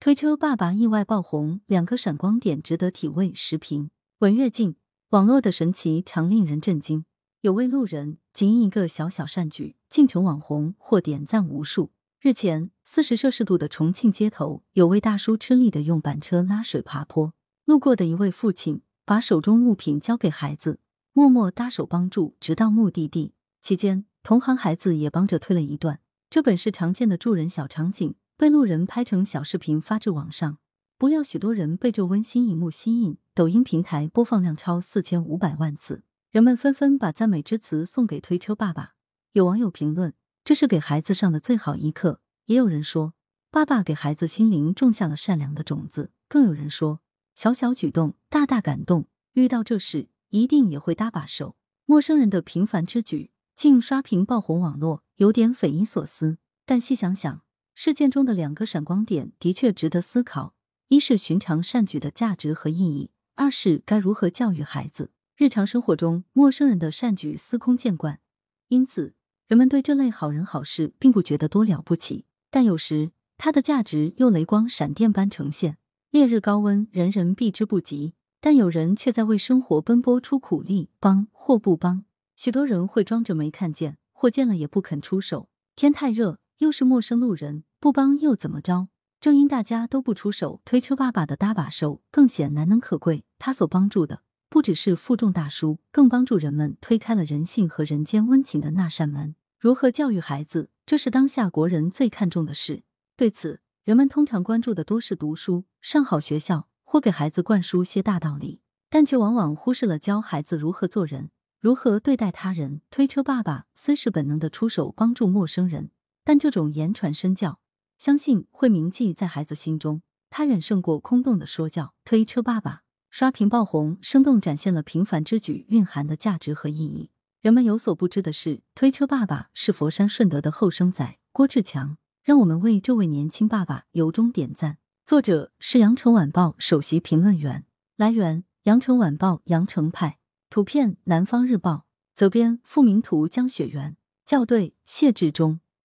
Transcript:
推车爸爸意外爆红，两个闪光点值得体味。视频：文跃进，网络的神奇常令人震惊。有位路人仅因一个小小善举，竟成网红，或点赞无数。日前，四十摄氏度的重庆街头，有位大叔吃力的用板车拉水爬坡，路过的一位父亲把手中物品交给孩子，默默搭手帮助，直到目的地。期间，同行孩子也帮着推了一段。这本是常见的助人小场景。被路人拍成小视频发至网上，不料许多人被这温馨一幕吸引，抖音平台播放量超四千五百万次，人们纷纷把赞美之词送给推车爸爸。有网友评论：“这是给孩子上的最好一课。”也有人说：“爸爸给孩子心灵种下了善良的种子。”更有人说：“小小举动，大大感动。遇到这事，一定也会搭把手。”陌生人的平凡之举，竟刷屏爆红网络，有点匪夷所思。但细想想。事件中的两个闪光点的确值得思考：一是寻常善举的价值和意义；二是该如何教育孩子。日常生活中，陌生人的善举司空见惯，因此人们对这类好人好事并不觉得多了不起。但有时，它的价值又雷光闪电般呈现。烈日高温，人人避之不及，但有人却在为生活奔波出苦力，帮或不帮。许多人会装着没看见，或见了也不肯出手。天太热，又是陌生路人。不帮又怎么着？正因大家都不出手，推车爸爸的搭把手更显难能可贵。他所帮助的不只是负重大叔，更帮助人们推开了人性和人间温情的那扇门。如何教育孩子，这是当下国人最看重的事。对此，人们通常关注的多是读书、上好学校或给孩子灌输些大道理，但却往往忽视了教孩子如何做人，如何对待他人。推车爸爸虽是本能的出手帮助陌生人，但这种言传身教。相信会铭记在孩子心中，他远胜过空洞的说教。推车爸爸刷屏爆红，生动展现了平凡之举蕴含的价值和意义。人们有所不知的是，推车爸爸是佛山顺德的后生仔郭志强。让我们为这位年轻爸爸由衷点赞。作者是羊城晚报首席评论员，来源羊城晚报羊城派，图片南方日报，责编付明图江雪源，校对谢志忠。